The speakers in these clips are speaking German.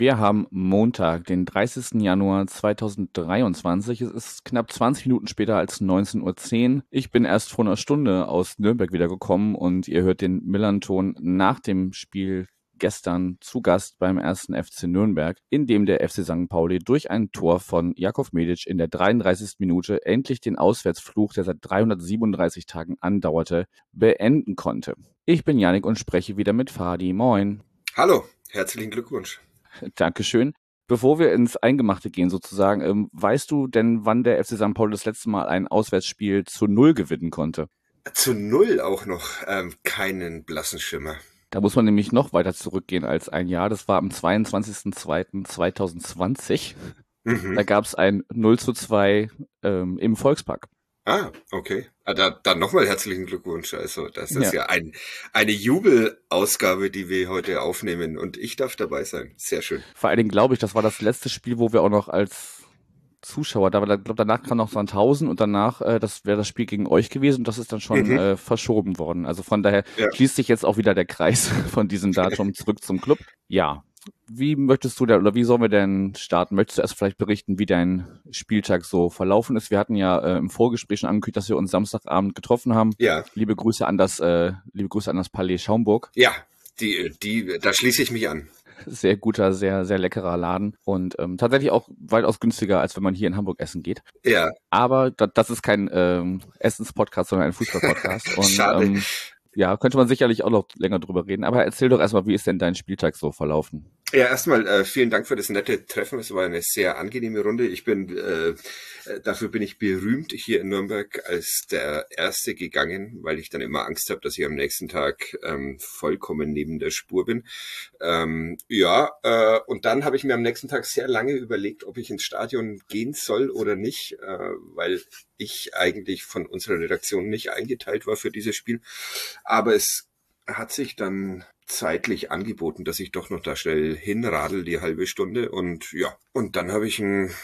wir haben Montag, den 30. Januar 2023. Es ist knapp 20 Minuten später als 19.10 Uhr. Ich bin erst vor einer Stunde aus Nürnberg wiedergekommen und ihr hört den Millanton nach dem Spiel gestern zu Gast beim ersten FC Nürnberg, in dem der FC St. Pauli durch ein Tor von Jakov Medic in der 33. Minute endlich den Auswärtsfluch, der seit 337 Tagen andauerte, beenden konnte. Ich bin Janik und spreche wieder mit Fadi. Moin. Hallo, herzlichen Glückwunsch. Dankeschön. Bevor wir ins Eingemachte gehen sozusagen, ähm, weißt du denn, wann der FC St. Pauli das letzte Mal ein Auswärtsspiel zu Null gewinnen konnte? Zu Null auch noch ähm, keinen blassen Schimmer. Da muss man nämlich noch weiter zurückgehen als ein Jahr. Das war am 22.02.2020. Mhm. Da gab es ein 0 zu 2 ähm, im Volkspark. Ah, okay. Ah, da, dann nochmal herzlichen Glückwunsch. Also, das ist ja, ja ein, eine Jubelausgabe, die wir heute aufnehmen und ich darf dabei sein. Sehr schön. Vor allen Dingen glaube ich, das war das letzte Spiel, wo wir auch noch als Zuschauer. Da, glaube danach kam noch Sandhausen und danach, äh, das wäre das Spiel gegen euch gewesen und das ist dann schon mhm. äh, verschoben worden. Also von daher ja. schließt sich jetzt auch wieder der Kreis von diesem Datum zurück zum Club. Ja. Wie möchtest du da oder wie sollen wir denn starten? Möchtest du erst vielleicht berichten, wie dein Spieltag so verlaufen ist? Wir hatten ja äh, im Vorgespräch schon angekündigt, dass wir uns Samstagabend getroffen haben. Ja. Liebe Grüße an das, äh, liebe Grüße an das Palais Schaumburg. Ja, die, die, da schließe ich mich an sehr guter, sehr, sehr leckerer Laden und ähm, tatsächlich auch weitaus günstiger, als wenn man hier in Hamburg essen geht. Ja. Aber da, das ist kein ähm, Essenspodcast, sondern ein Fußballpodcast. und Schade. Ähm, ja, könnte man sicherlich auch noch länger drüber reden. Aber erzähl doch erstmal, wie ist denn dein Spieltag so verlaufen? Ja, erstmal äh, vielen Dank für das nette Treffen. Es war eine sehr angenehme Runde. Ich bin äh, dafür bin ich berühmt hier in Nürnberg als der Erste gegangen, weil ich dann immer Angst habe, dass ich am nächsten Tag ähm, vollkommen neben der Spur bin. Ähm, ja, äh, und dann habe ich mir am nächsten Tag sehr lange überlegt, ob ich ins Stadion gehen soll oder nicht, äh, weil ich eigentlich von unserer Redaktion nicht eingeteilt war für dieses Spiel. Aber es hat sich dann zeitlich angeboten, dass ich doch noch da schnell hinradel, die halbe Stunde. Und ja, und dann habe ich ein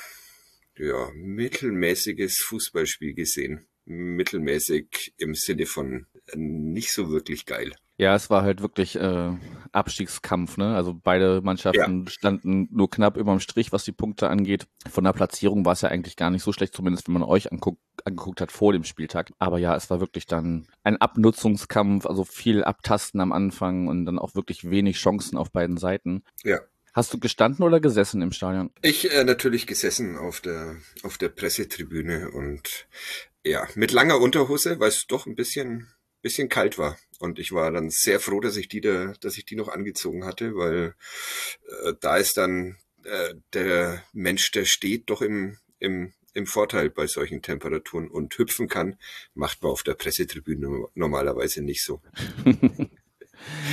ja, mittelmäßiges Fußballspiel gesehen. Mittelmäßig im Sinne von nicht so wirklich geil. Ja, es war halt wirklich äh, Abstiegskampf, ne? Also beide Mannschaften ja. standen nur knapp über dem Strich, was die Punkte angeht. Von der Platzierung war es ja eigentlich gar nicht so schlecht, zumindest wenn man euch anguckt, angeguckt hat vor dem Spieltag. Aber ja, es war wirklich dann ein Abnutzungskampf, also viel Abtasten am Anfang und dann auch wirklich wenig Chancen auf beiden Seiten. Ja. Hast du gestanden oder gesessen im Stadion? Ich äh, natürlich gesessen auf der auf der Pressetribüne und ja, mit langer Unterhose, weil es doch ein bisschen bisschen kalt war. Und ich war dann sehr froh, dass ich die da, dass ich die noch angezogen hatte, weil äh, da ist dann äh, der Mensch, der steht, doch im, im, im Vorteil bei solchen Temperaturen und hüpfen kann, macht man auf der Pressetribüne normalerweise nicht so.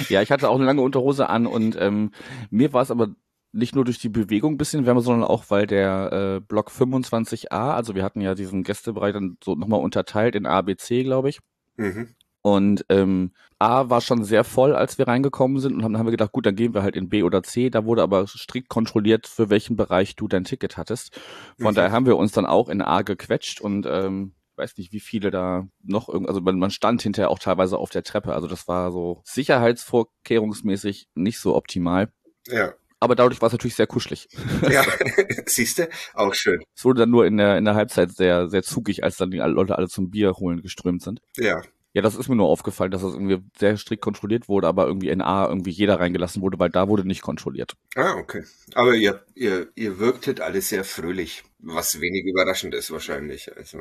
ja, ich hatte auch eine lange Unterhose an und ähm, mir war es aber nicht nur durch die Bewegung ein bisschen wärmer, sondern auch, weil der äh, Block 25a, also wir hatten ja diesen Gästebereich dann so nochmal unterteilt in A, B, C, glaube ich. Mhm. Und ähm, A war schon sehr voll, als wir reingekommen sind und dann haben wir gedacht, gut, dann gehen wir halt in B oder C. Da wurde aber strikt kontrolliert, für welchen Bereich du dein Ticket hattest. Von mhm. daher haben wir uns dann auch in A gequetscht und ähm, weiß nicht, wie viele da noch irgendwie, also man, man stand hinterher auch teilweise auf der Treppe. Also das war so sicherheitsvorkehrungsmäßig nicht so optimal. Ja. Aber dadurch war es natürlich sehr kuschelig. Ja, siehst du, auch schön. Es wurde dann nur in der, in der Halbzeit sehr, sehr zugig, als dann die Leute alle zum Bier holen geströmt sind. Ja, ja, das ist mir nur aufgefallen, dass das irgendwie sehr strikt kontrolliert wurde, aber irgendwie in A irgendwie jeder reingelassen wurde, weil da wurde nicht kontrolliert. Ah, okay. Aber ihr, ihr, ihr wirktet alle sehr fröhlich, was wenig überraschend ist wahrscheinlich. Also.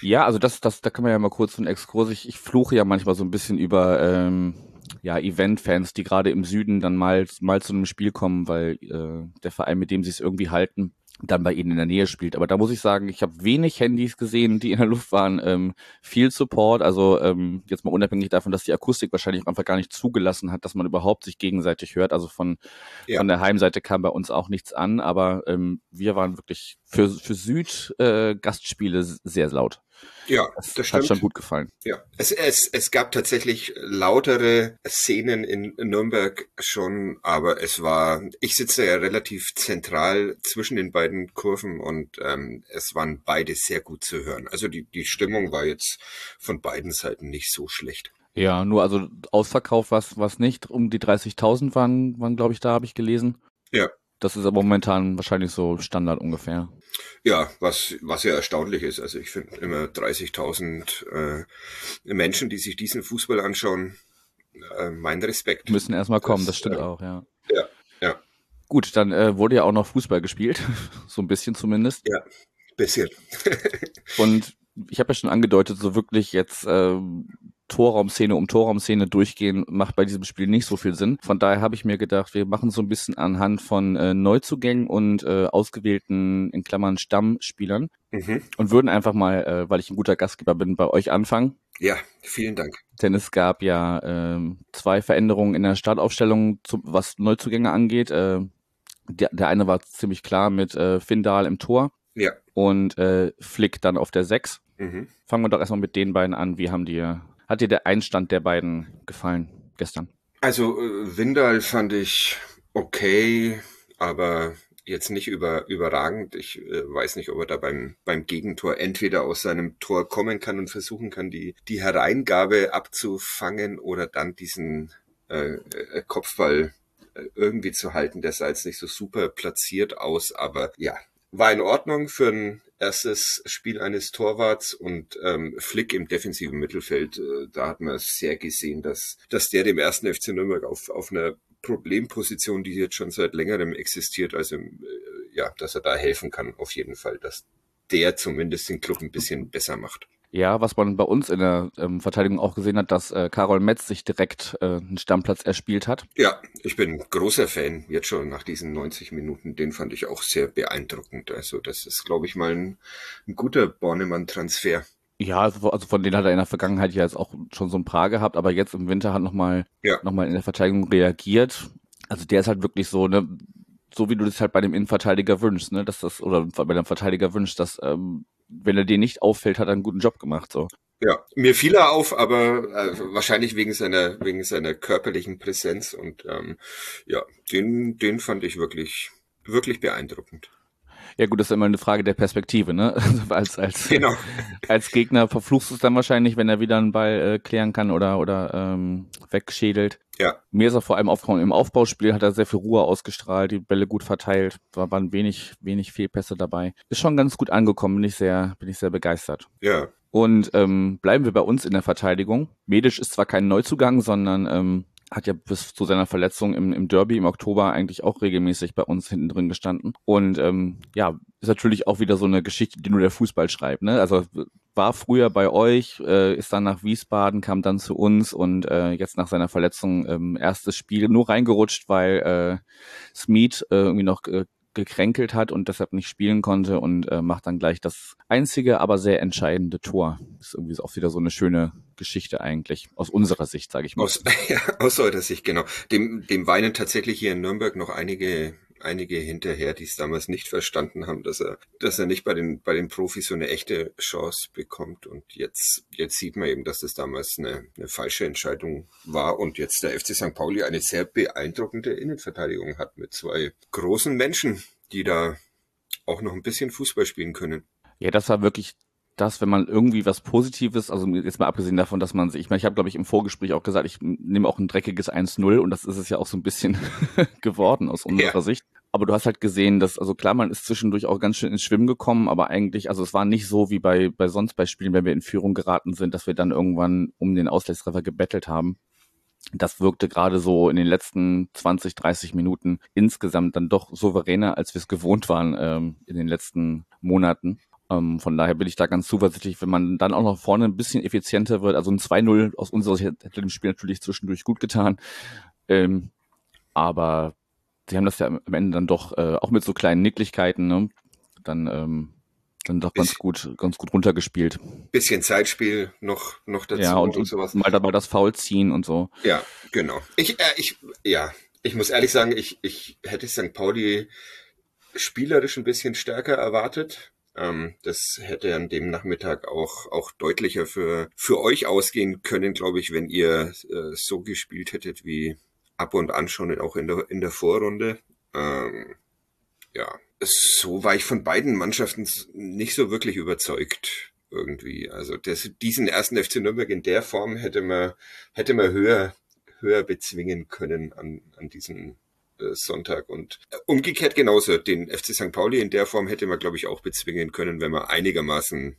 Ja, also das, das, da kann man ja mal kurz einen Exkurs. Ich, ich fluche ja manchmal so ein bisschen über ähm, ja, Event-Fans, die gerade im Süden dann mal, mal zu einem Spiel kommen, weil äh, der Verein, mit dem sie es irgendwie halten, dann bei ihnen in der Nähe spielt. Aber da muss ich sagen, ich habe wenig Handys gesehen, die in der Luft waren. Ähm, viel Support, also ähm, jetzt mal unabhängig davon, dass die Akustik wahrscheinlich einfach gar nicht zugelassen hat, dass man überhaupt sich gegenseitig hört. Also von, ja. von der Heimseite kam bei uns auch nichts an, aber ähm, wir waren wirklich für, für Süd äh, Gastspiele sehr laut. Ja, das, das hat schon gut gefallen. Ja, es, es, es gab tatsächlich lautere Szenen in Nürnberg schon, aber es war, ich sitze ja relativ zentral zwischen den beiden Kurven und ähm, es waren beide sehr gut zu hören. Also die, die Stimmung war jetzt von beiden Seiten nicht so schlecht. Ja, nur also Ausverkauf was was nicht. Um die 30.000 waren, waren glaube ich, da habe ich gelesen. Ja. Das ist aber momentan wahrscheinlich so Standard ungefähr. Ja, was, was ja erstaunlich ist. Also ich finde immer 30.000 äh, Menschen, die sich diesen Fußball anschauen, äh, mein Respekt. Müssen erstmal kommen, das, das stimmt äh, auch, ja. Ja, ja. Gut, dann äh, wurde ja auch noch Fußball gespielt, so ein bisschen zumindest. Ja, bisschen. Und ich habe ja schon angedeutet, so wirklich jetzt äh, Torraumszene um Torraumszene durchgehen, macht bei diesem Spiel nicht so viel Sinn. Von daher habe ich mir gedacht, wir machen so ein bisschen anhand von äh, Neuzugängen und äh, ausgewählten, in Klammern, Stammspielern mhm. und würden einfach mal, äh, weil ich ein guter Gastgeber bin, bei euch anfangen. Ja, vielen Dank. Denn es gab ja äh, zwei Veränderungen in der Startaufstellung, zu, was Neuzugänge angeht. Äh, der, der eine war ziemlich klar mit äh, Findal im Tor. Ja. Und äh, Flick dann auf der 6. Mhm. Fangen wir doch erstmal mit den beiden an. Wie haben die hat dir der Einstand der beiden gefallen gestern? Also äh, Windal fand ich okay, aber jetzt nicht über, überragend. Ich äh, weiß nicht, ob er da beim, beim Gegentor entweder aus seinem Tor kommen kann und versuchen kann, die, die Hereingabe abzufangen oder dann diesen äh, äh Kopfball äh, irgendwie zu halten. Der sah jetzt nicht so super platziert aus, aber ja, war in Ordnung für ein erstes Spiel eines Torwarts und ähm, Flick im defensiven Mittelfeld. Äh, da hat man sehr gesehen, dass, dass der dem ersten FC Nürnberg auf, auf einer Problemposition, die jetzt schon seit längerem existiert, also äh, ja, dass er da helfen kann, auf jeden Fall, dass der zumindest den Club ein bisschen besser macht. Ja, was man bei uns in der ähm, Verteidigung auch gesehen hat, dass äh, Karol Metz sich direkt äh, einen Stammplatz erspielt hat. Ja, ich bin großer Fan jetzt schon nach diesen 90 Minuten. Den fand ich auch sehr beeindruckend. Also das ist, glaube ich, mal ein, ein guter Bornemann-Transfer. Ja, also, also von denen hat er in der Vergangenheit ja jetzt auch schon so ein Paar gehabt, aber jetzt im Winter hat nochmal ja. noch in der Verteidigung reagiert. Also der ist halt wirklich so, ne, so wie du das halt bei dem Innenverteidiger wünschst, ne, dass das, oder bei dem Verteidiger wünschst, dass ähm, wenn er dir nicht auffällt, hat er einen guten Job gemacht. So. Ja, mir fiel er auf, aber äh, wahrscheinlich wegen seiner wegen seiner körperlichen Präsenz und ähm, ja, den den fand ich wirklich wirklich beeindruckend. Ja gut, das ist immer eine Frage der Perspektive, ne? Also als, als, genau. als Gegner verfluchst du es dann wahrscheinlich, wenn er wieder einen Ball äh, klären kann oder, oder ähm, wegschädelt. Ja. Mir ist er vor allem aufgefallen, im Aufbauspiel hat er sehr viel Ruhe ausgestrahlt, die Bälle gut verteilt, war, waren wenig, wenig Fehlpässe dabei. Ist schon ganz gut angekommen, bin ich sehr, bin ich sehr begeistert. Ja. Und ähm, bleiben wir bei uns in der Verteidigung. Medisch ist zwar kein Neuzugang, sondern ähm, hat ja bis zu seiner Verletzung im, im Derby im Oktober eigentlich auch regelmäßig bei uns hinten drin gestanden. Und ähm, ja, ist natürlich auch wieder so eine Geschichte, die nur der Fußball schreibt. Ne? Also war früher bei euch, äh, ist dann nach Wiesbaden, kam dann zu uns und äh, jetzt nach seiner Verletzung ähm, erstes Spiel nur reingerutscht, weil äh, Smith äh, irgendwie noch äh, gekränkelt hat und deshalb nicht spielen konnte und äh, macht dann gleich das einzige, aber sehr entscheidende Tor. Ist irgendwie auch wieder so eine schöne Geschichte eigentlich, aus unserer Sicht, sage ich mal. Aus, ja, aus eurer Sicht, genau. Dem, dem weinen tatsächlich hier in Nürnberg noch einige einige hinterher, die es damals nicht verstanden haben, dass er, dass er nicht bei den, bei den Profis so eine echte Chance bekommt. Und jetzt, jetzt sieht man eben, dass das damals eine, eine falsche Entscheidung war und jetzt der FC St. Pauli eine sehr beeindruckende Innenverteidigung hat mit zwei großen Menschen, die da auch noch ein bisschen Fußball spielen können. Ja, das war wirklich das, wenn man irgendwie was Positives, also jetzt mal abgesehen davon, dass man sich, ich meine, ich habe, glaube ich, im Vorgespräch auch gesagt, ich nehme auch ein dreckiges 1-0 und das ist es ja auch so ein bisschen geworden aus unserer ja. Sicht. Aber du hast halt gesehen, dass, also klar, man ist zwischendurch auch ganz schön ins Schwimmen gekommen, aber eigentlich, also es war nicht so wie bei, bei sonst bei Spielen, wenn wir in Führung geraten sind, dass wir dann irgendwann um den Ausgleichstreffer gebettelt haben. Das wirkte gerade so in den letzten 20, 30 Minuten insgesamt dann doch souveräner, als wir es gewohnt waren ähm, in den letzten Monaten. Ähm, von daher bin ich da ganz zuversichtlich, wenn man dann auch noch vorne ein bisschen effizienter wird. Also ein 2-0 aus unserer Sicht hätte dem Spiel natürlich zwischendurch gut getan. Ähm, aber sie haben das ja am Ende dann doch äh, auch mit so kleinen Nicklichkeiten, ne? Dann ähm, dann doch ganz gut, ganz gut runtergespielt. Bisschen Zeitspiel noch, noch dazu ja, und, und sowas. Mal dabei das Foul ziehen und so. Ja, genau. Ich, äh, ich, ja, ich muss ehrlich sagen, ich, ich hätte St. Pauli spielerisch ein bisschen stärker erwartet. Ähm, das hätte an dem Nachmittag auch, auch deutlicher für, für euch ausgehen können, glaube ich, wenn ihr äh, so gespielt hättet wie ab und an schon auch in der, in der Vorrunde. Ähm, ja, so war ich von beiden Mannschaften nicht so wirklich überzeugt irgendwie. Also das, diesen ersten FC Nürnberg in der Form hätte man, hätte man höher, höher bezwingen können an, an diesem Sonntag. Und äh, umgekehrt genauso. Den FC St. Pauli in der Form hätte man, glaube ich, auch bezwingen können, wenn man einigermaßen,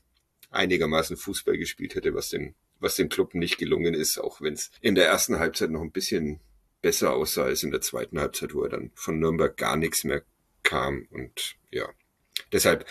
einigermaßen Fußball gespielt hätte, was den, was dem Club nicht gelungen ist, auch wenn es in der ersten Halbzeit noch ein bisschen besser aussah als in der zweiten Halbzeit, wo er dann von Nürnberg gar nichts mehr kam. Und ja, deshalb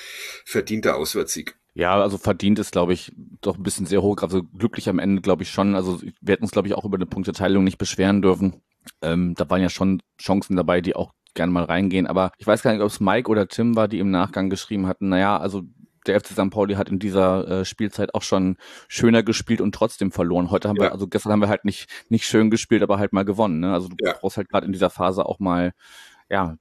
verdienter Auswärtssieg. Ja, also verdient ist, glaube ich, doch ein bisschen sehr hoch. Also glücklich am Ende, glaube ich schon. Also wir hätten uns, glaube ich, auch über eine Punkteteilung nicht beschweren dürfen. Ähm, da waren ja schon Chancen dabei, die auch gerne mal reingehen. Aber ich weiß gar nicht, ob es Mike oder Tim war, die im Nachgang geschrieben hatten, naja, also der FC St. Pauli hat in dieser äh, Spielzeit auch schon schöner gespielt und trotzdem verloren. Heute haben ja. wir, also gestern haben wir halt nicht, nicht schön gespielt, aber halt mal gewonnen. Ne? Also du ja. brauchst halt gerade in dieser Phase auch mal, ja,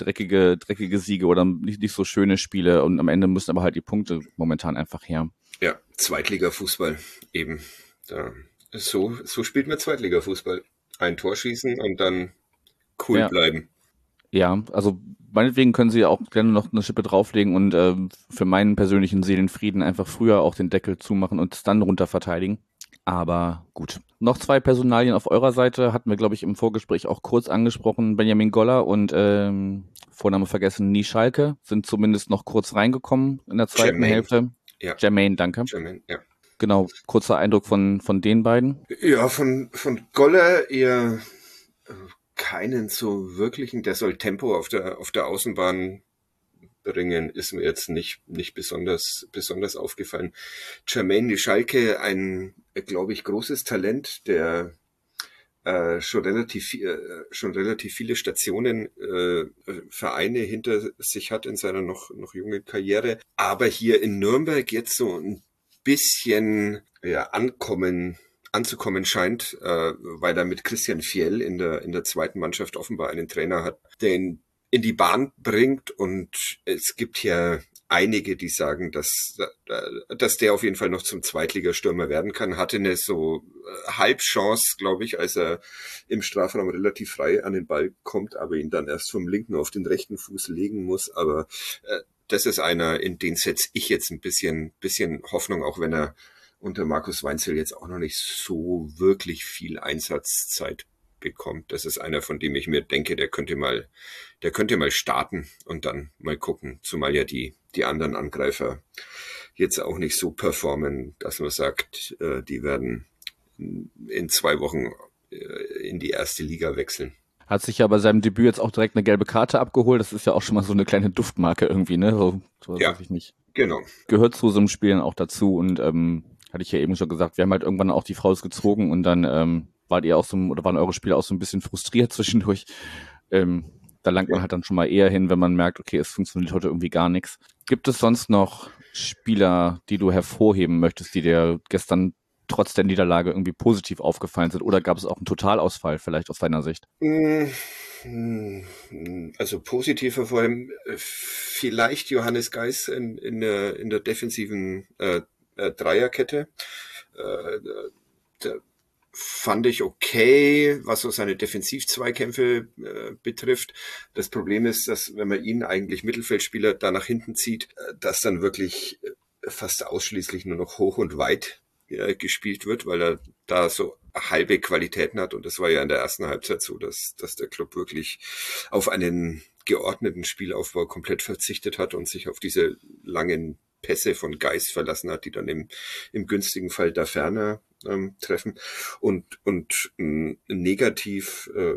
dreckige, dreckige Siege oder nicht, nicht so schöne Spiele und am Ende müssen aber halt die Punkte momentan einfach her. Ja, Zweitliga-Fußball eben. Da, so, so spielt man Zweitliga-Fußball. Ein Tor schießen und dann cool ja. bleiben. Ja, also meinetwegen können sie auch gerne noch eine Schippe drauflegen und äh, für meinen persönlichen Seelenfrieden einfach früher auch den Deckel zumachen und es dann runter verteidigen. Aber gut. Noch zwei Personalien auf eurer Seite hatten wir, glaube ich, im Vorgespräch auch kurz angesprochen. Benjamin Goller und ähm, Vorname vergessen, Nie Schalke sind zumindest noch kurz reingekommen in der zweiten Jermaine. Hälfte. Ja. Jermaine, danke. Jermaine, ja. Genau, kurzer Eindruck von, von den beiden. Ja, von, von Goller eher äh, keinen so wirklichen, der soll Tempo auf der, auf der Außenbahn bringen, ist mir jetzt nicht, nicht besonders, besonders aufgefallen. Jermaine Schalke, ein, glaube ich, großes Talent, der äh, schon relativ äh, schon relativ viele Stationen äh, Vereine hinter sich hat in seiner noch noch jungen Karriere, aber hier in Nürnberg jetzt so ein bisschen ja, ankommen anzukommen scheint, äh, weil er mit Christian Fiel in der in der zweiten Mannschaft offenbar einen Trainer hat, den in die Bahn bringt. Und es gibt ja einige, die sagen, dass, dass der auf jeden Fall noch zum Zweitligastürmer werden kann. Hatte eine so äh, Halbchance, glaube ich, als er im Strafraum relativ frei an den Ball kommt, aber ihn dann erst vom linken auf den rechten Fuß legen muss. Aber äh, das ist einer, in den setze ich jetzt ein bisschen, bisschen Hoffnung, auch wenn er unter Markus Weinzel jetzt auch noch nicht so wirklich viel Einsatzzeit bekommt. Das ist einer, von dem ich mir denke, der könnte mal, der könnte mal starten und dann mal gucken, zumal ja die, die anderen Angreifer jetzt auch nicht so performen, dass man sagt, äh, die werden in zwei Wochen äh, in die erste Liga wechseln. Hat sich ja bei seinem Debüt jetzt auch direkt eine gelbe Karte abgeholt. Das ist ja auch schon mal so eine kleine Duftmarke irgendwie, ne? So, so ja, weiß ich nicht. Genau. Gehört zu so einem Spielen auch dazu und ähm, hatte ich ja eben schon gesagt, wir haben halt irgendwann auch die Frau gezogen und dann ähm, wart ihr auch so, oder waren eure Spieler auch so ein bisschen frustriert zwischendurch? Ähm, da langt man halt dann schon mal eher hin, wenn man merkt, okay, es funktioniert heute irgendwie gar nichts. Gibt es sonst noch Spieler, die du hervorheben möchtest, die dir gestern trotz der Niederlage irgendwie positiv aufgefallen sind? Oder gab es auch einen Totalausfall vielleicht aus deiner Sicht? Mm, also positiver vor allem äh, vielleicht Johannes Geis in, in, der, in der defensiven äh, äh, Dreierkette. Äh, der fand ich okay, was so seine Defensivzweikämpfe äh, betrifft. Das Problem ist, dass wenn man ihn eigentlich Mittelfeldspieler da nach hinten zieht, äh, dass dann wirklich äh, fast ausschließlich nur noch hoch und weit äh, gespielt wird, weil er da so halbe Qualitäten hat. Und das war ja in der ersten Halbzeit so, dass, dass der Club wirklich auf einen geordneten Spielaufbau komplett verzichtet hat und sich auf diese langen Pässe von Geist verlassen hat, die dann im, im günstigen Fall da ferner ähm, treffen. Und, und äh, negativ, äh,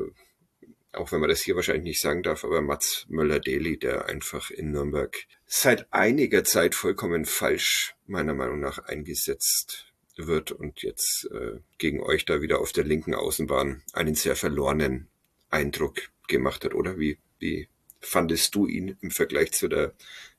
auch wenn man das hier wahrscheinlich nicht sagen darf, aber Mats Möller-Deli, der einfach in Nürnberg seit einiger Zeit vollkommen falsch, meiner Meinung nach, eingesetzt wird und jetzt äh, gegen euch da wieder auf der linken Außenbahn einen sehr verlorenen Eindruck gemacht hat, oder? Wie, wie fandest du ihn im Vergleich zu der,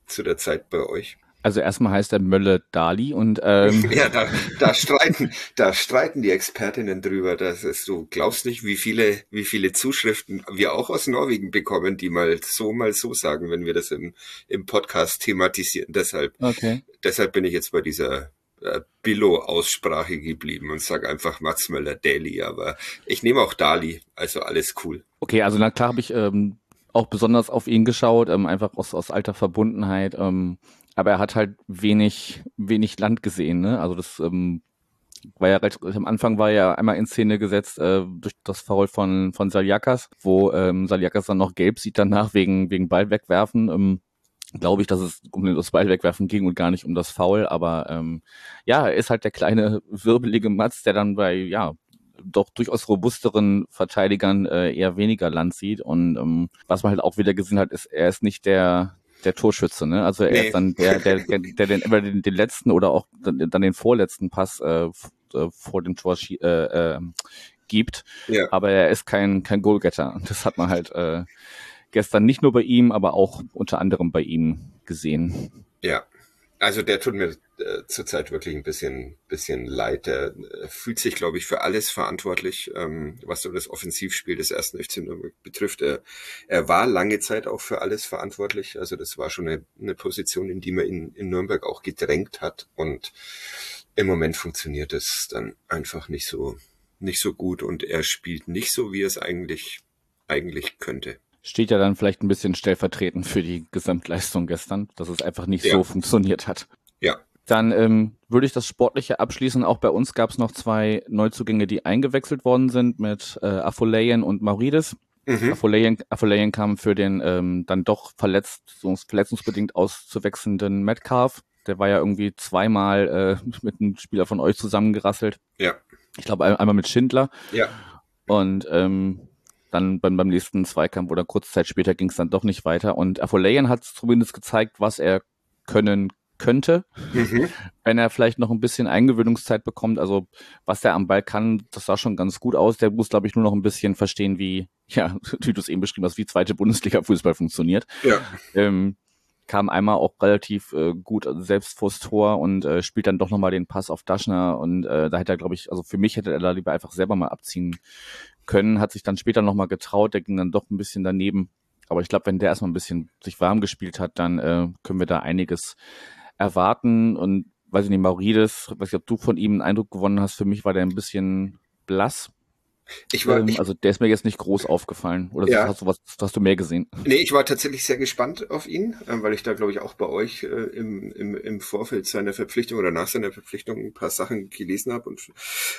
zu der Zeit bei euch? Also erstmal heißt er Mölle Dali und ähm ja, da, da streiten, da streiten die Expertinnen drüber, dass es, du glaubst nicht, wie viele, wie viele Zuschriften wir auch aus Norwegen bekommen, die mal so, mal so sagen, wenn wir das im, im Podcast thematisieren. Deshalb, okay. deshalb bin ich jetzt bei dieser äh, Billo-Aussprache geblieben und sage einfach Mats Möller Dali, aber ich nehme auch Dali, also alles cool. Okay, also na klar habe ich ähm, auch besonders auf ihn geschaut, ähm, einfach aus, aus alter Verbundenheit. Ähm, aber er hat halt wenig, wenig Land gesehen, ne? Also das ähm, war ja recht, am Anfang war ja einmal in Szene gesetzt äh, durch das Foul von, von Saliakas, wo ähm, Saliakas dann noch gelb sieht danach wegen, wegen Ball wegwerfen. Ähm, Glaube ich, dass es um das Ball wegwerfen ging und gar nicht um das Foul, aber ähm, ja, er ist halt der kleine wirbelige Matz, der dann bei, ja, doch durchaus robusteren Verteidigern äh, eher weniger Land sieht. Und ähm, was man halt auch wieder gesehen hat, ist, er ist nicht der der Torschütze, ne? Also er nee. ist dann der, der, der, der den, den, den letzten oder auch dann den vorletzten Pass äh, äh vor dem Tor äh, äh, gibt. Ja. Aber er ist kein, kein Goalgetter. Das hat man halt äh, gestern nicht nur bei ihm, aber auch unter anderem bei ihm gesehen. Ja, also der tut mir äh, zurzeit wirklich ein bisschen, bisschen leid. Der äh, fühlt sich, glaube ich, für alles verantwortlich, ähm, was so das Offensivspiel des ersten FC Nürnberg betrifft. Er, er war lange Zeit auch für alles verantwortlich. Also das war schon eine, eine Position, in die man ihn in Nürnberg auch gedrängt hat. Und im Moment funktioniert es dann einfach nicht so, nicht so gut. Und er spielt nicht so, wie es eigentlich, eigentlich könnte steht ja dann vielleicht ein bisschen stellvertretend für die Gesamtleistung gestern, dass es einfach nicht ja. so funktioniert hat. Ja. Dann ähm, würde ich das Sportliche abschließen. Auch bei uns gab es noch zwei Neuzugänge, die eingewechselt worden sind mit äh, Afolayan und Maurides. Mhm. Afolayan, Afolayan kam für den ähm, dann doch verletzungs verletzungsbedingt auszuwechselnden Metcalf. Der war ja irgendwie zweimal äh, mit einem Spieler von euch zusammengerasselt. Ja. Ich glaube einmal mit Schindler. Ja. Und ähm, dann beim, beim nächsten Zweikampf oder kurze Zeit später ging es dann doch nicht weiter. Und Afolayan hat zumindest gezeigt, was er können könnte, mhm. wenn er vielleicht noch ein bisschen Eingewöhnungszeit bekommt. Also was er am Ball kann, das sah schon ganz gut aus. Der muss, glaube ich, nur noch ein bisschen verstehen, wie, ja, wie du es eben beschrieben hast, wie zweite Bundesliga-Fußball funktioniert. Ja. Ähm, kam einmal auch relativ äh, gut selbst vors Tor und äh, spielt dann doch nochmal den Pass auf Daschner und äh, da hätte er, glaube ich, also für mich hätte er da lieber einfach selber mal abziehen können, hat sich dann später nochmal getraut, der ging dann doch ein bisschen daneben. Aber ich glaube, wenn der erstmal ein bisschen sich warm gespielt hat, dann äh, können wir da einiges erwarten. Und weiß ich nicht, Maurides, weiß ich, ob du von ihm einen Eindruck gewonnen hast, für mich war der ein bisschen blass. Ich war, ähm, ich, also der ist mir jetzt nicht groß aufgefallen. Oder ja. hast du was, hast du mehr gesehen? Nee, ich war tatsächlich sehr gespannt auf ihn, äh, weil ich da, glaube ich, auch bei euch äh, im, im, im Vorfeld seiner Verpflichtung oder nach seiner Verpflichtung ein paar Sachen gelesen habe und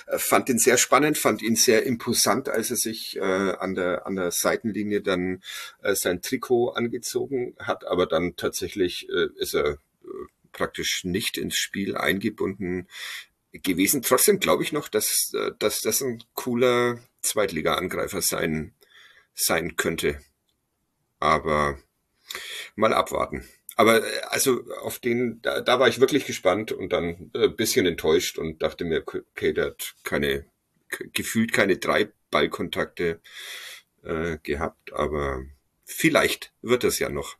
äh, fand ihn sehr spannend, fand ihn sehr imposant, als er sich äh, an der an der Seitenlinie dann äh, sein Trikot angezogen hat, aber dann tatsächlich äh, ist er äh, praktisch nicht ins Spiel eingebunden gewesen. Trotzdem glaube ich noch, dass, äh, dass das ein cooler Zweitliga-Angreifer sein, sein könnte. Aber mal abwarten. Aber äh, also auf den, da, da war ich wirklich gespannt und dann ein äh, bisschen enttäuscht und dachte mir, okay, der hat keine, gefühlt keine drei Ballkontakte äh, gehabt, aber vielleicht wird das ja noch.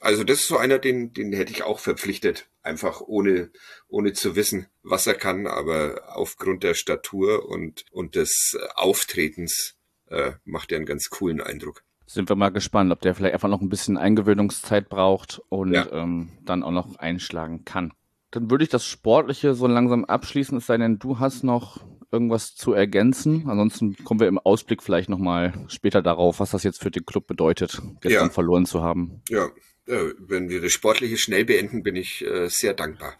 Also das ist so einer, den, den hätte ich auch verpflichtet, einfach ohne, ohne zu wissen, was er kann, aber aufgrund der Statur und, und des Auftretens äh, macht er einen ganz coolen Eindruck. Sind wir mal gespannt, ob der vielleicht einfach noch ein bisschen Eingewöhnungszeit braucht und ja. ähm, dann auch noch einschlagen kann. Dann würde ich das Sportliche so langsam abschließen, es sei denn, du hast noch irgendwas zu ergänzen. Ansonsten kommen wir im Ausblick vielleicht nochmal später darauf, was das jetzt für den Club bedeutet, gestern ja. verloren zu haben. Ja, äh, wenn wir das Sportliche schnell beenden, bin ich äh, sehr dankbar.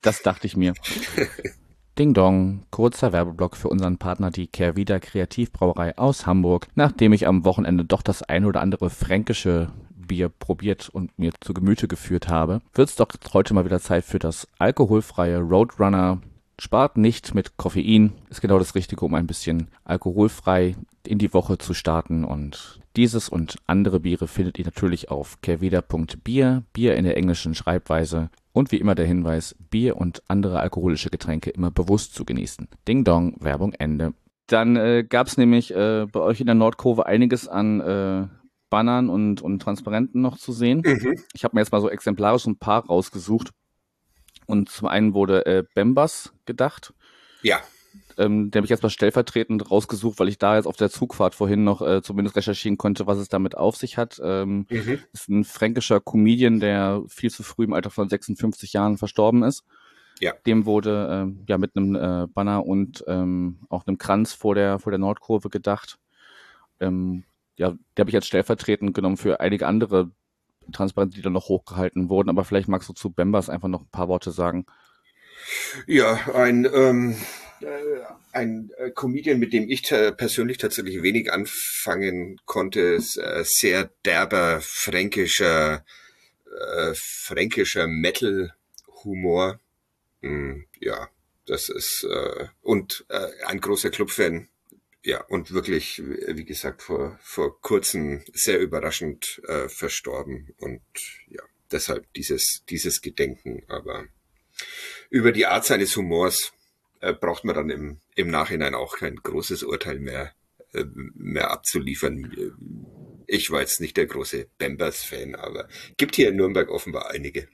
Das dachte ich mir. Ding Dong, kurzer Werbeblock für unseren Partner, die Kehrwieder Kreativbrauerei aus Hamburg. Nachdem ich am Wochenende doch das ein oder andere fränkische Bier probiert und mir zu Gemüte geführt habe, wird es doch heute mal wieder Zeit für das alkoholfreie Roadrunner Spart nicht mit Koffein, ist genau das Richtige, um ein bisschen alkoholfrei in die Woche zu starten. Und dieses und andere Biere findet ihr natürlich auf kerveda.bier, Bier in der englischen Schreibweise. Und wie immer der Hinweis, Bier und andere alkoholische Getränke immer bewusst zu genießen. Ding Dong, Werbung Ende. Dann äh, gab es nämlich äh, bei euch in der Nordkurve einiges an äh, Bannern und, und Transparenten noch zu sehen. Mhm. Ich habe mir jetzt mal so exemplarisch ein paar rausgesucht. Und zum einen wurde äh, Bembas gedacht. Ja. Ähm, den habe ich jetzt mal stellvertretend rausgesucht, weil ich da jetzt auf der Zugfahrt vorhin noch äh, zumindest recherchieren konnte, was es damit auf sich hat. Ähm, mhm. Ist ein fränkischer Comedian, der viel zu früh im Alter von 56 Jahren verstorben ist. Ja. Dem wurde äh, ja mit einem äh, Banner und ähm, auch einem Kranz vor der vor der Nordkurve gedacht. Ähm, ja, der habe ich jetzt stellvertretend genommen für einige andere Transparente, die dann noch hochgehalten wurden. Aber vielleicht magst du zu Bembas einfach noch ein paar Worte sagen. Ja, ein ähm, äh, ein äh, Comedian, mit dem ich persönlich tatsächlich wenig anfangen konnte, ist, äh, sehr derber fränkischer äh, fränkischer Metal-Humor. Mm, ja, das ist äh, und äh, ein großer Clubfan. Ja, und wirklich, wie gesagt, vor, vor kurzem sehr überraschend äh, verstorben. Und ja, deshalb dieses, dieses Gedenken. Aber über die Art seines Humors äh, braucht man dann im, im Nachhinein auch kein großes Urteil mehr, äh, mehr abzuliefern. Ich war jetzt nicht der große Bambers-Fan, aber gibt hier in Nürnberg offenbar einige.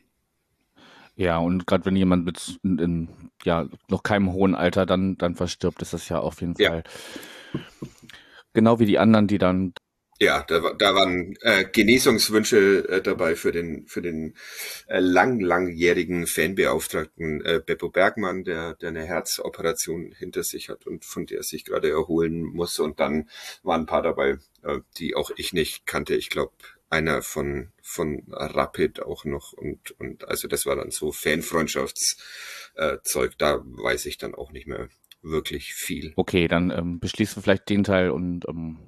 Ja, und gerade wenn jemand mit in, in, ja noch keinem hohen Alter dann dann verstirbt, ist das ja auf jeden Fall ja. genau wie die anderen, die dann ja, da, da waren äh, Genesungswünsche äh, dabei für den für den äh, lang langjährigen Fanbeauftragten äh, Beppo Bergmann, der der eine Herzoperation hinter sich hat und von der sich gerade erholen muss. Und dann waren ein paar dabei, äh, die auch ich nicht kannte. Ich glaube einer von von Rapid auch noch und und also das war dann so Fanfreundschaftszeug. Äh, da weiß ich dann auch nicht mehr wirklich viel. Okay, dann ähm, beschließen wir vielleicht den Teil und ähm,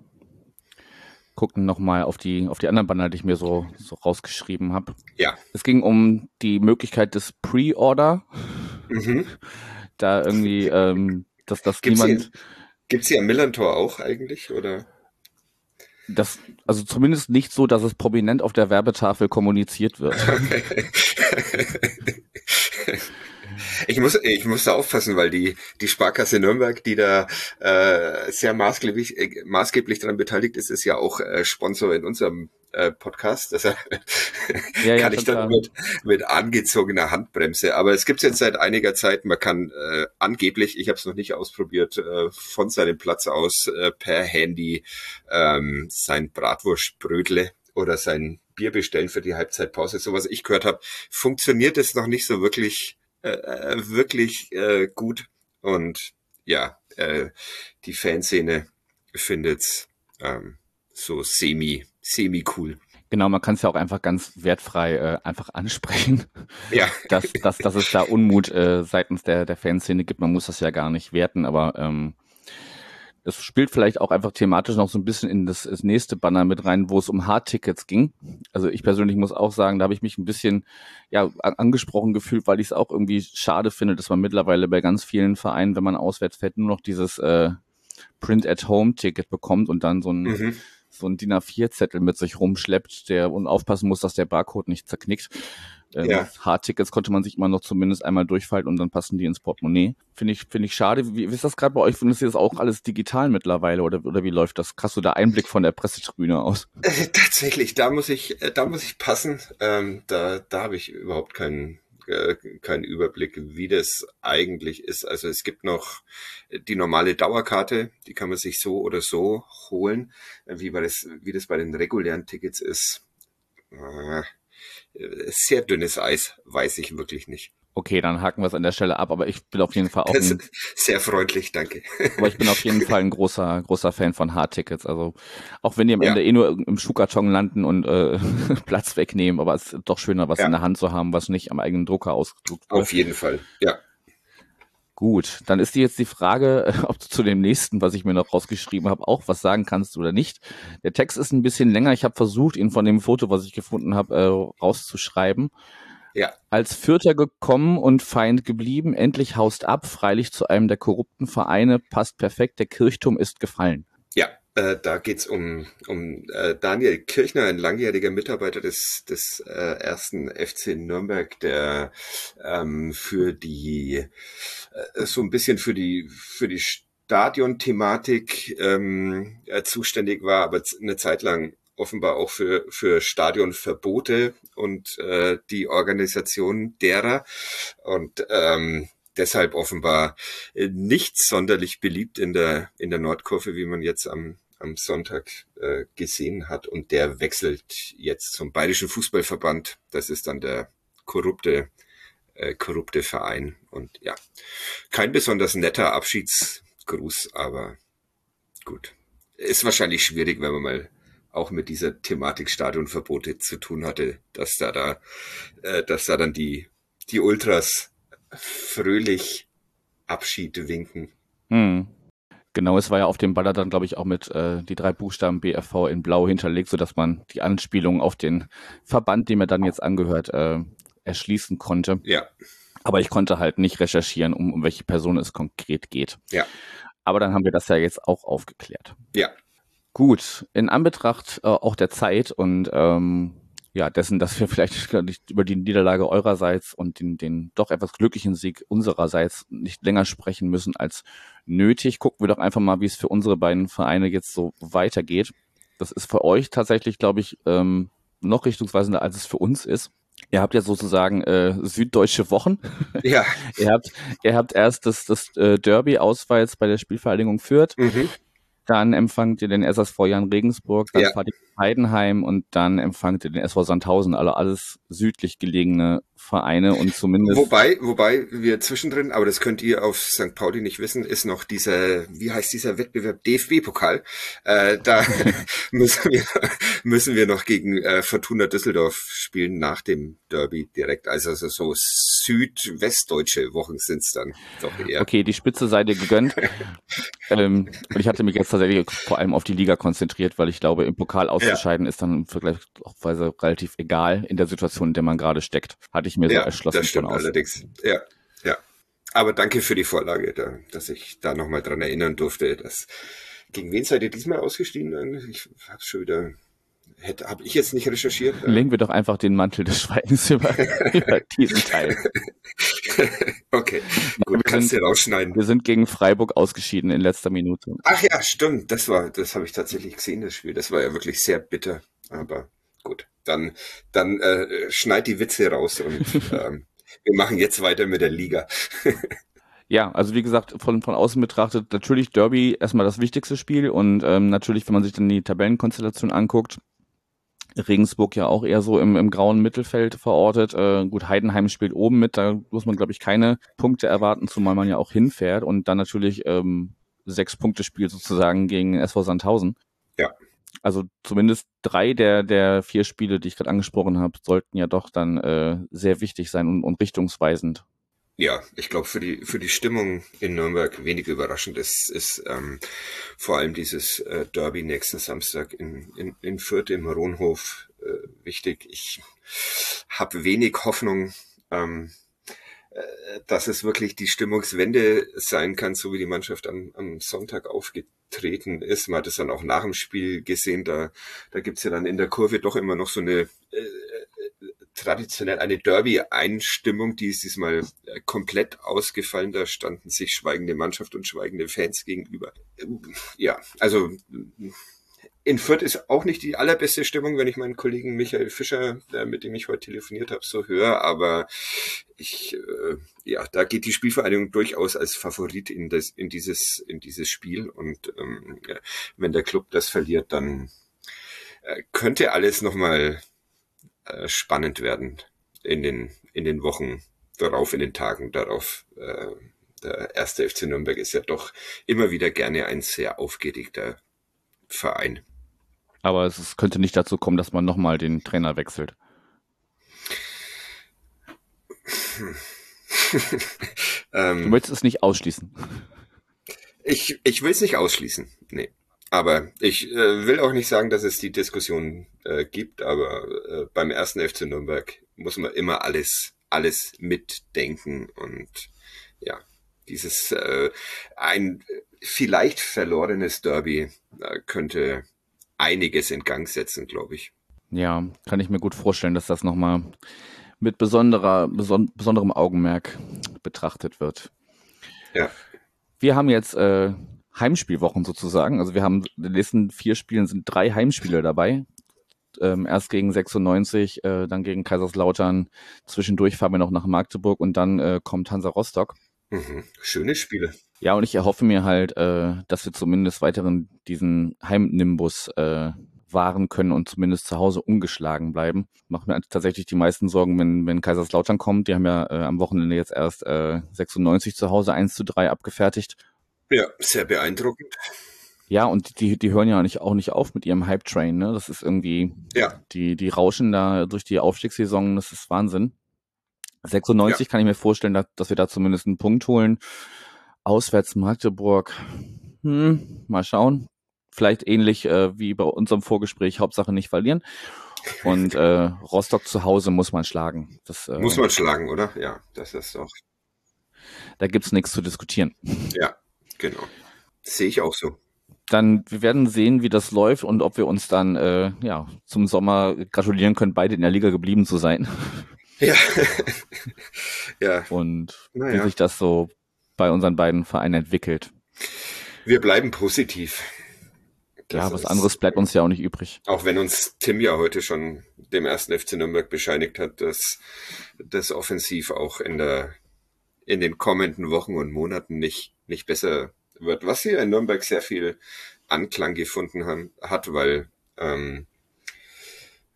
gucken nochmal auf die, auf die anderen Banner, die ich mir so, so rausgeschrieben habe. Ja. Es ging um die Möglichkeit des Pre-Order. Mhm. Da irgendwie, ähm, dass das Gibt's niemand. Hier, gibt's hier am Millantor auch eigentlich, oder? Das, also zumindest nicht so, dass es prominent auf der Werbetafel kommuniziert wird. Ich muss, ich muss da aufpassen, weil die, die Sparkasse Nürnberg, die da äh, sehr maßgeblich, äh, maßgeblich daran beteiligt ist, ist ja auch äh, Sponsor in unserem äh, Podcast. Deshalb ja, kann ja, ich dann mit, mit angezogener Handbremse. Aber es gibt jetzt seit einiger Zeit, man kann äh, angeblich, ich habe es noch nicht ausprobiert, äh, von seinem Platz aus äh, per Handy ähm, sein Bratwurstbrödle oder sein Bier bestellen für die Halbzeitpause. So was ich gehört habe, funktioniert es noch nicht so wirklich äh, äh, wirklich äh, gut. Und ja, äh, die Fanszene findet's ähm, so semi, semi cool. Genau, man kann es ja auch einfach ganz wertfrei äh, einfach ansprechen. Ja. Dass, dass, dass es da Unmut äh, seitens der, der Fanszene gibt. Man muss das ja gar nicht werten, aber ähm, das spielt vielleicht auch einfach thematisch noch so ein bisschen in das, das nächste Banner mit rein, wo es um Hardtickets ging. Also ich persönlich muss auch sagen, da habe ich mich ein bisschen ja angesprochen gefühlt, weil ich es auch irgendwie schade finde, dass man mittlerweile bei ganz vielen Vereinen, wenn man auswärts fährt, nur noch dieses äh, Print-at-Home-Ticket bekommt und dann so ein mhm so ein DIN A4-Zettel mit sich rumschleppt, der und aufpassen muss, dass der Barcode nicht zerknickt. Ähm, ja. Hardtickets konnte man sich immer noch zumindest einmal durchfalten und dann passen die ins Portemonnaie. Finde ich, finde ich schade. Wie, wie ist das gerade bei euch? Findest ihr das auch alles digital mittlerweile oder, oder wie läuft das? Hast du da Einblick von der Pressetribüne aus? Äh, tatsächlich, da muss ich, äh, da muss ich passen. Ähm, da, da habe ich überhaupt keinen, äh, keinen Überblick, wie das eigentlich ist. Also es gibt noch die normale Dauerkarte, die kann man sich so oder so holen, wie, bei das, wie das bei den regulären Tickets ist. Sehr dünnes Eis, weiß ich wirklich nicht. Okay, dann haken wir es an der Stelle ab, aber ich bin auf jeden Fall auch ein, sehr freundlich, danke. aber ich bin auf jeden Fall ein großer großer Fan von Hardtickets. Also auch wenn die am ja. Ende eh nur im Schuhkarton landen und äh, Platz wegnehmen, aber es ist doch schöner, was ja. in der Hand zu haben, was nicht am eigenen Drucker ausgedruckt wird. Auf jeden Fall, ja. Gut, dann ist jetzt die Frage, ob du zu dem nächsten, was ich mir noch rausgeschrieben habe, auch was sagen kannst oder nicht. Der Text ist ein bisschen länger. Ich habe versucht, ihn von dem Foto, was ich gefunden habe, äh, rauszuschreiben. Ja. Als Vierter gekommen und Feind geblieben, endlich haust ab, freilich zu einem der korrupten Vereine, passt perfekt, der Kirchturm ist gefallen. Ja, äh, da geht's um, um äh, Daniel Kirchner, ein langjähriger Mitarbeiter des, des äh, ersten FC Nürnberg, der ähm, für die äh, so ein bisschen für die für die Stadionthematik ähm, äh, zuständig war, aber eine Zeit lang offenbar auch für, für Stadionverbote und äh, die Organisation derer. Und ähm, deshalb offenbar äh, nicht sonderlich beliebt in der, in der Nordkurve, wie man jetzt am, am Sonntag äh, gesehen hat. Und der wechselt jetzt zum Bayerischen Fußballverband. Das ist dann der korrupte, äh, korrupte Verein. Und ja, kein besonders netter Abschiedsgruß, aber gut. Ist wahrscheinlich schwierig, wenn man mal auch mit dieser Thematik Stadionverbote zu tun hatte, dass da da, äh, dass da dann die die Ultras fröhlich Abschied winken. Hm. Genau, es war ja auf dem Banner dann, glaube ich, auch mit äh, die drei Buchstaben BFV in Blau hinterlegt, sodass man die Anspielung auf den Verband, dem er dann jetzt angehört, äh, erschließen konnte. Ja. Aber ich konnte halt nicht recherchieren, um, um welche Person es konkret geht. Ja. Aber dann haben wir das ja jetzt auch aufgeklärt. Ja. Gut, in Anbetracht äh, auch der Zeit und ähm, ja, dessen, dass wir vielleicht nicht über die Niederlage eurerseits und den, den doch etwas glücklichen Sieg unsererseits nicht länger sprechen müssen als nötig, gucken wir doch einfach mal, wie es für unsere beiden Vereine jetzt so weitergeht. Das ist für euch tatsächlich, glaube ich, ähm, noch richtungsweisender, als es für uns ist. Ihr habt ja sozusagen äh, süddeutsche Wochen. Ja. ihr habt, ihr habt erst das, das äh, Derby ausweils bei der Spielvereinigung Fürth. Mhm. Dann empfangt ihr den SSV Jan Regensburg, dann Ja. fahrt ihr Heidenheim und dann empfangt ihr den SV Sandhausen, also alles südlich gelegene Vereine und zumindest Wobei, wobei wir zwischendrin, aber das könnt ihr auf St. Pauli nicht wissen, ist noch dieser, wie heißt dieser Wettbewerb, DFB-Pokal. Äh, da müssen wir müssen wir noch gegen äh, Fortuna Düsseldorf spielen nach dem Derby direkt. Also so, so südwestdeutsche Wochen sind's dann doch eher. Okay, die Spitze sei dir gegönnt. ähm, und ich hatte mich jetzt tatsächlich vor allem auf die Liga konzentriert, weil ich glaube, im Pokal auszuscheiden ist dann im Vergleichsweise relativ egal in der Situation, in der man gerade steckt. Hatte ich mir so Ja, erschlossen das stimmt allerdings. Ja, ja. Aber danke für die Vorlage, da, dass ich da nochmal dran erinnern durfte. Dass, gegen wen seid ihr diesmal ausgestiegen? Ich hab's schon wieder, hätte, habe ich jetzt nicht recherchiert. Legen wir doch einfach den Mantel des Schweigens über, über diesen Teil. okay, gut, wir kannst du sind- rausschneiden. Wir sind gegen Freiburg ausgeschieden in letzter Minute. Ach ja, stimmt, das war, das habe ich tatsächlich gesehen, das Spiel. Das war ja wirklich sehr bitter. Aber gut, dann, dann äh, schneid die Witze raus und ähm, wir machen jetzt weiter mit der Liga. Ja, also wie gesagt, von, von außen betrachtet, natürlich Derby erstmal das wichtigste Spiel und ähm, natürlich, wenn man sich dann die Tabellenkonstellation anguckt, Regensburg ja auch eher so im, im grauen Mittelfeld verortet. Äh, gut, Heidenheim spielt oben mit, da muss man, glaube ich, keine Punkte erwarten, zumal man ja auch hinfährt und dann natürlich ähm, sechs Punkte Spiel sozusagen gegen SV Sandhausen. Ja. Also zumindest drei der, der vier Spiele, die ich gerade angesprochen habe, sollten ja doch dann äh, sehr wichtig sein und, und richtungsweisend. Ja, ich glaube für die für die Stimmung in Nürnberg wenig überraschend ist ist ähm, vor allem dieses äh, Derby nächsten Samstag in in, in Fürth im Ronhof äh, wichtig. Ich habe wenig Hoffnung, ähm, äh, dass es wirklich die Stimmungswende sein kann, so wie die Mannschaft am, am Sonntag aufgetreten ist. Man hat es dann auch nach dem Spiel gesehen, da da gibt's ja dann in der Kurve doch immer noch so eine äh, traditionell eine Derby-Einstimmung, die ist diesmal äh, komplett ausgefallen. Da standen sich schweigende Mannschaft und schweigende Fans gegenüber. Ähm, Ja, also in Fürth ist auch nicht die allerbeste Stimmung, wenn ich meinen Kollegen Michael Fischer, äh, mit dem ich heute telefoniert habe, so höre. Aber ich, äh, ja, da geht die Spielvereinigung durchaus als Favorit in das, in dieses, in dieses Spiel. Und ähm, wenn der Club das verliert, dann könnte alles nochmal äh, spannend werden in den, in den Wochen darauf, in den Tagen darauf. Äh, der erste FC Nürnberg ist ja doch immer wieder gerne ein sehr aufgeregter Verein. Aber es, es könnte nicht dazu kommen, dass man nochmal den Trainer wechselt. Du ähm, möchtest es nicht ausschließen. ich ich will es nicht ausschließen, nee. Aber ich äh, will auch nicht sagen, dass es die Diskussion äh, gibt, aber äh, beim ersten FC Nürnberg muss man immer alles, alles mitdenken und ja, dieses äh, ein vielleicht verlorenes Derby äh, könnte einiges in Gang setzen, glaube ich. Ja, kann ich mir gut vorstellen, dass das nochmal mit besonderer, beson besonderem Augenmerk betrachtet wird. Ja. Wir haben jetzt äh, Heimspielwochen sozusagen. Also wir haben in den nächsten vier Spielen sind drei Heimspiele dabei. Ähm, erst gegen 96, äh, dann gegen Kaiserslautern. Zwischendurch fahren wir noch nach Magdeburg und dann äh, kommt Hansa Rostock. Mhm. Schöne Spiele. Ja, und ich erhoffe mir halt, äh, dass wir zumindest weiterhin diesen Heimnimbus äh, wahren können und zumindest zu Hause ungeschlagen bleiben. Macht mir tatsächlich die meisten Sorgen, wenn, wenn Kaiserslautern kommt. Die haben ja äh, am Wochenende jetzt erst äh, 96 zu Hause 1 zu 3 abgefertigt. Ja, sehr beeindruckend. Ja, und die, die hören ja nicht, auch nicht auf mit ihrem Hype-Train, ne? Das ist irgendwie, ja. die, die rauschen da durch die Aufstiegssaison, das ist Wahnsinn. 96 ja. kann ich mir vorstellen, dass, dass wir da zumindest einen Punkt holen. Auswärts Magdeburg, hm, mal schauen. Vielleicht ähnlich äh, wie bei unserem Vorgespräch, Hauptsache nicht verlieren. Und äh, Rostock zu Hause muss man schlagen. Das, äh, muss man schlagen, oder? Ja, das ist doch. Da gibt's nichts zu diskutieren. Ja, genau. Sehe ich auch so dann wir werden sehen, wie das läuft und ob wir uns dann äh, ja zum Sommer gratulieren können, beide in der Liga geblieben zu sein. Ja. ja. Und naja. wie sich das so bei unseren beiden Vereinen entwickelt. Wir bleiben positiv. Das ja, was anderes bleibt uns ja auch nicht übrig. Auch wenn uns Tim ja heute schon dem ersten FC Nürnberg bescheinigt hat, dass das offensiv auch in der in den kommenden Wochen und Monaten nicht nicht besser wird, was hier in Nürnberg sehr viel Anklang gefunden haben, hat, weil ähm,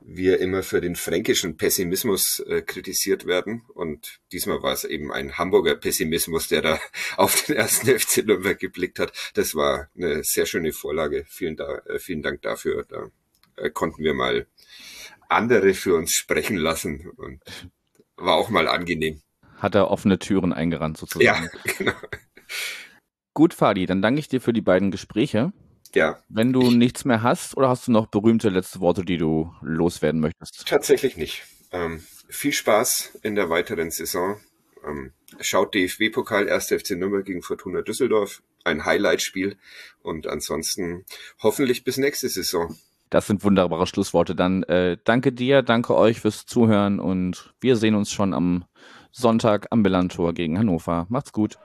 wir immer für den fränkischen Pessimismus äh, kritisiert werden. Und diesmal war es eben ein Hamburger Pessimismus, der da auf den ersten FC Nürnberg geblickt hat. Das war eine sehr schöne Vorlage. Vielen, da, äh, vielen Dank dafür. Da äh, konnten wir mal andere für uns sprechen lassen und war auch mal angenehm. Hat er offene Türen eingerannt sozusagen. Ja, genau. Gut, Fadi, dann danke ich dir für die beiden Gespräche. Ja. Wenn du ich, nichts mehr hast, oder hast du noch berühmte letzte Worte, die du loswerden möchtest? Tatsächlich nicht. Ähm, viel Spaß in der weiteren Saison. Ähm, schaut DFB-Pokal 1. FC Nürnberg gegen Fortuna Düsseldorf. Ein Highlight-Spiel. Und ansonsten hoffentlich bis nächste Saison. Das sind wunderbare Schlussworte. Dann äh, danke dir, danke euch fürs Zuhören und wir sehen uns schon am Sonntag am Millantor gegen Hannover. Macht's gut.